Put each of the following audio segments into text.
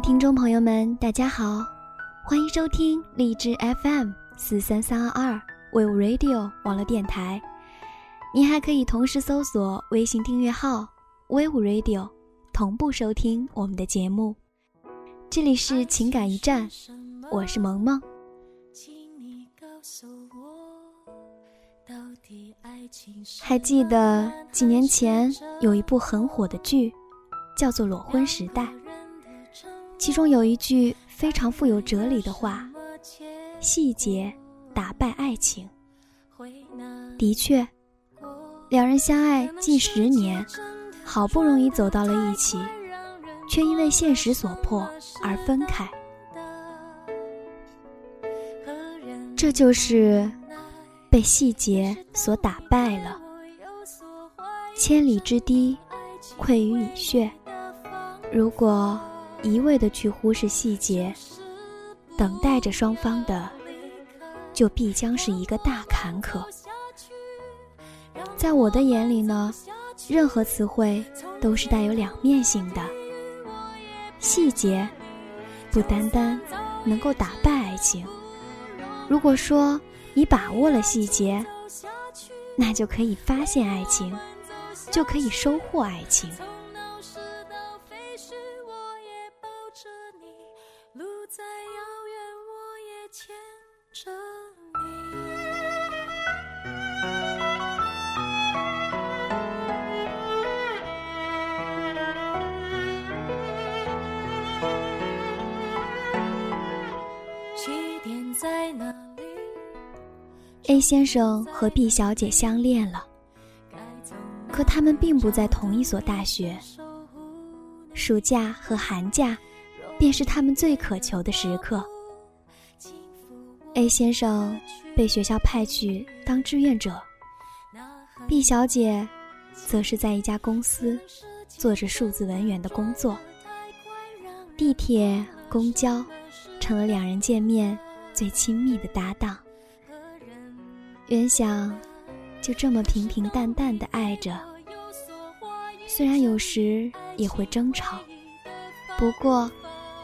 听众朋友们，大家好，欢迎收听荔枝 FM 四三三二二 We Radio 网络电台。您还可以同时搜索微信订阅号 We Radio，同步收听我们的节目。这里是情感驿站，我是萌萌。还记得几年前有一部很火的剧，叫做《裸婚时代》。其中有一句非常富有哲理的话：“细节打败爱情。”的确，两人相爱近十年，好不容易走到了一起，却因为现实所迫而分开。这就是被细节所打败了。千里之堤，溃于蚁穴。如果。一味的去忽视细节，等待着双方的，就必将是一个大坎坷。在我的眼里呢，任何词汇都是带有两面性的。细节，不单单能够打败爱情。如果说你把握了细节，那就可以发现爱情，就可以收获爱情。再遥远，我也牵着你 A 先生和 B 小姐相恋了，可他们并不在同一所大学。暑假和寒假，便是他们最渴求的时刻。A 先生被学校派去当志愿者，B 小姐，则是在一家公司做着数字文员的工作。地铁、公交，成了两人见面最亲密的搭档。原想就这么平平淡淡的爱着，虽然有时也会争吵，不过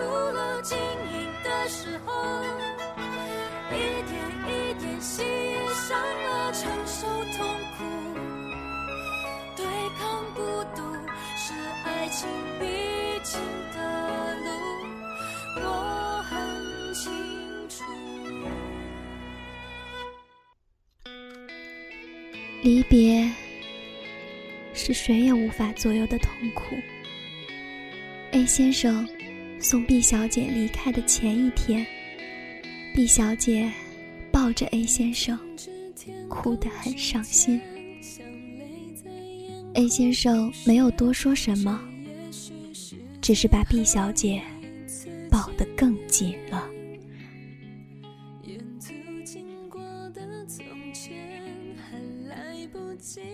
出了晶莹的时候，一点一点吸引了承受痛苦，对抗孤独是爱情必经的路，我很清楚。离别是谁也无法左右的痛苦。A 先生。送 B 小姐离开的前一天，B 小姐抱着 A 先生，哭得很伤心。A 先生没有多说什么，只是把 B 小姐抱得更紧了。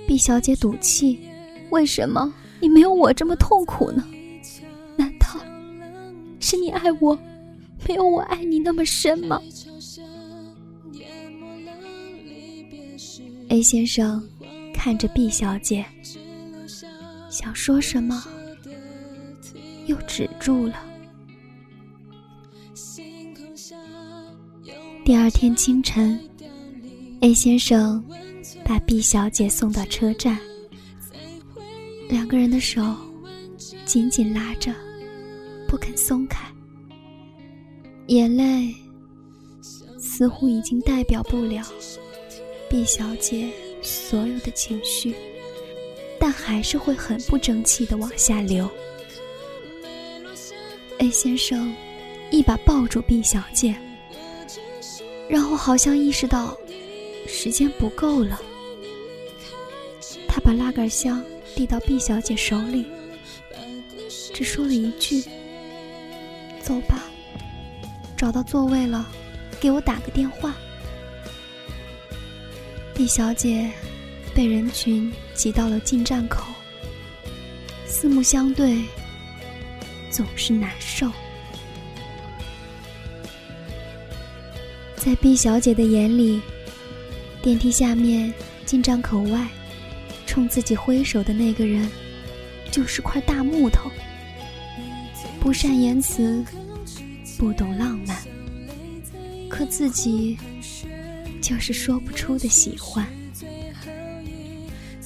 毕小姐赌气：“为什么你没有我这么痛苦呢？是你爱我，没有我爱你那么深吗？”A 先生看着 B 小姐，想说什么，又止住了。第二天清晨，A 先生。把 B 小姐送到车站，两个人的手紧紧拉着，不肯松开。眼泪似乎已经代表不了 B 小姐所有的情绪，但还是会很不争气的往下流。A 先生一把抱住 B 小姐，然后好像意识到时间不够了，他把拉杆箱递到毕小姐手里，只说了一句：“走吧，找到座位了，给我打个电话。”毕小姐被人群挤到了进站口，四目相对，总是难受。在毕小姐的眼里，电梯下面进站口外，冲自己挥手的那个人，就是块大木头。不善言辞，不懂浪漫，可自己就是说不出的喜欢。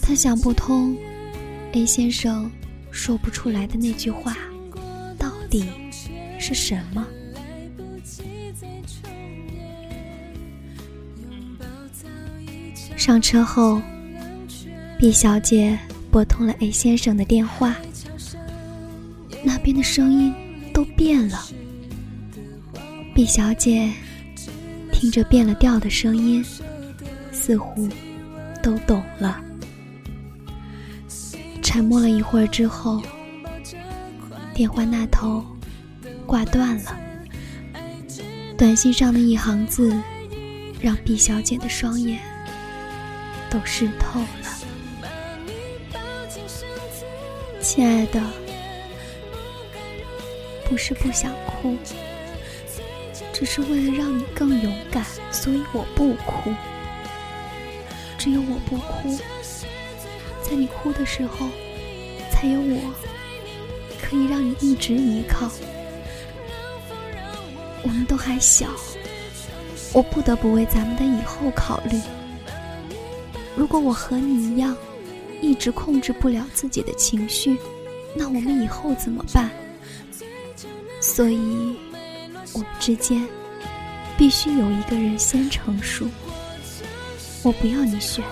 他想不通，A 先生说不出来的那句话，到底是什么？上车后，B 小姐拨通了 A 先生的电话，那边的声音都变了。毕小姐听着变了调的声音，似乎都懂了。沉默了一会儿之后，电话那头挂断了。短信上的一行字，让毕小姐的双眼。都湿透了，亲爱的，不是不想哭，只是为了让你更勇敢，所以我不哭。只有我不哭，在你哭的时候，才有我可以让你一直依靠。我们都还小，我不得不为咱们的以后考虑。如果我和你一样，一直控制不了自己的情绪，那我们以后怎么办？所以，我们之间必须有一个人先成熟。我不要你选，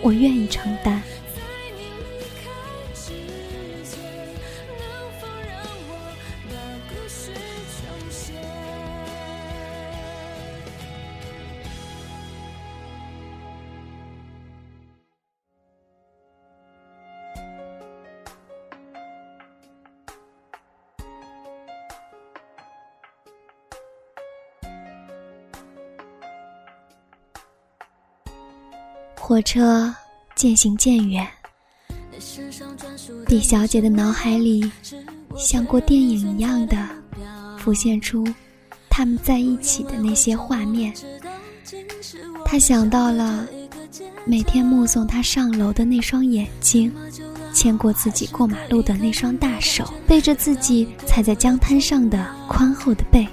我愿意承担。火车渐行渐远，毕小姐的脑海里像过电影一样的浮现出他们在一起的那些画面。她想到了每天目送他上楼的那双眼睛，牵过自己过马路的那双大手，背着自己踩在江滩上的宽厚的背，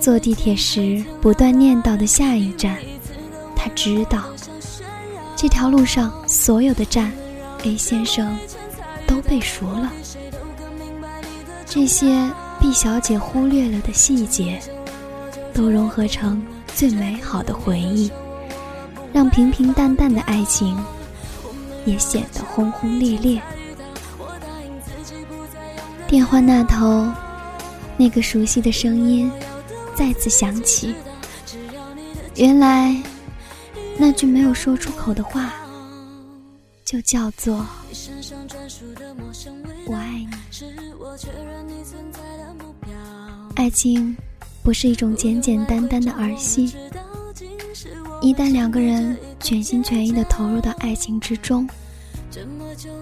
坐地铁时不断念叨的下一站，他知道。这条路上所有的站，A 先生都背熟了。这些 B 小姐忽略了的细节，都融合成最美好的回忆，让平平淡淡的爱情也显得轰轰烈烈。电话那头，那个熟悉的声音再次响起。原来。那句没有说出口的话，就叫做“我爱你”。爱情不是一种简简单单的儿戏，一旦两个人全心全意的投入到爱情之中，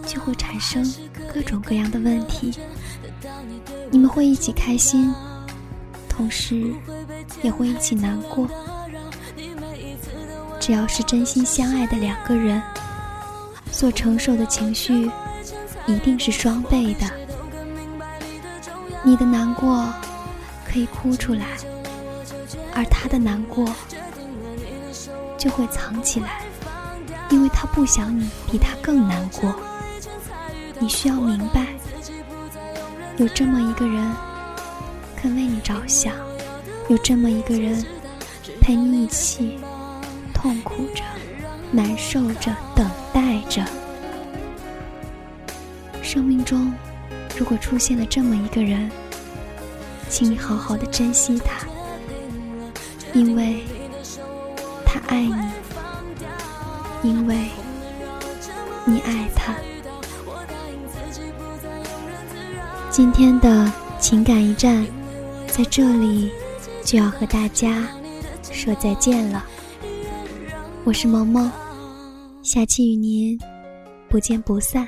就会产生各种各样的问题。你们会一起开心，同时也会一起难过。只要是真心相爱的两个人，所承受的情绪一定是双倍的。你的难过可以哭出来，而他的难过就会藏起来，因为他不想你比他更难过。你需要明白，有这么一个人肯为你着想，有这么一个人陪你一起。痛苦着，难受着，等待着。生命中，如果出现了这么一个人，请你好好的珍惜他。因为他爱你，因为你爱他。今天的情感驿站，在这里就要和大家说再见了。我是萌萌，下期与您不见不散。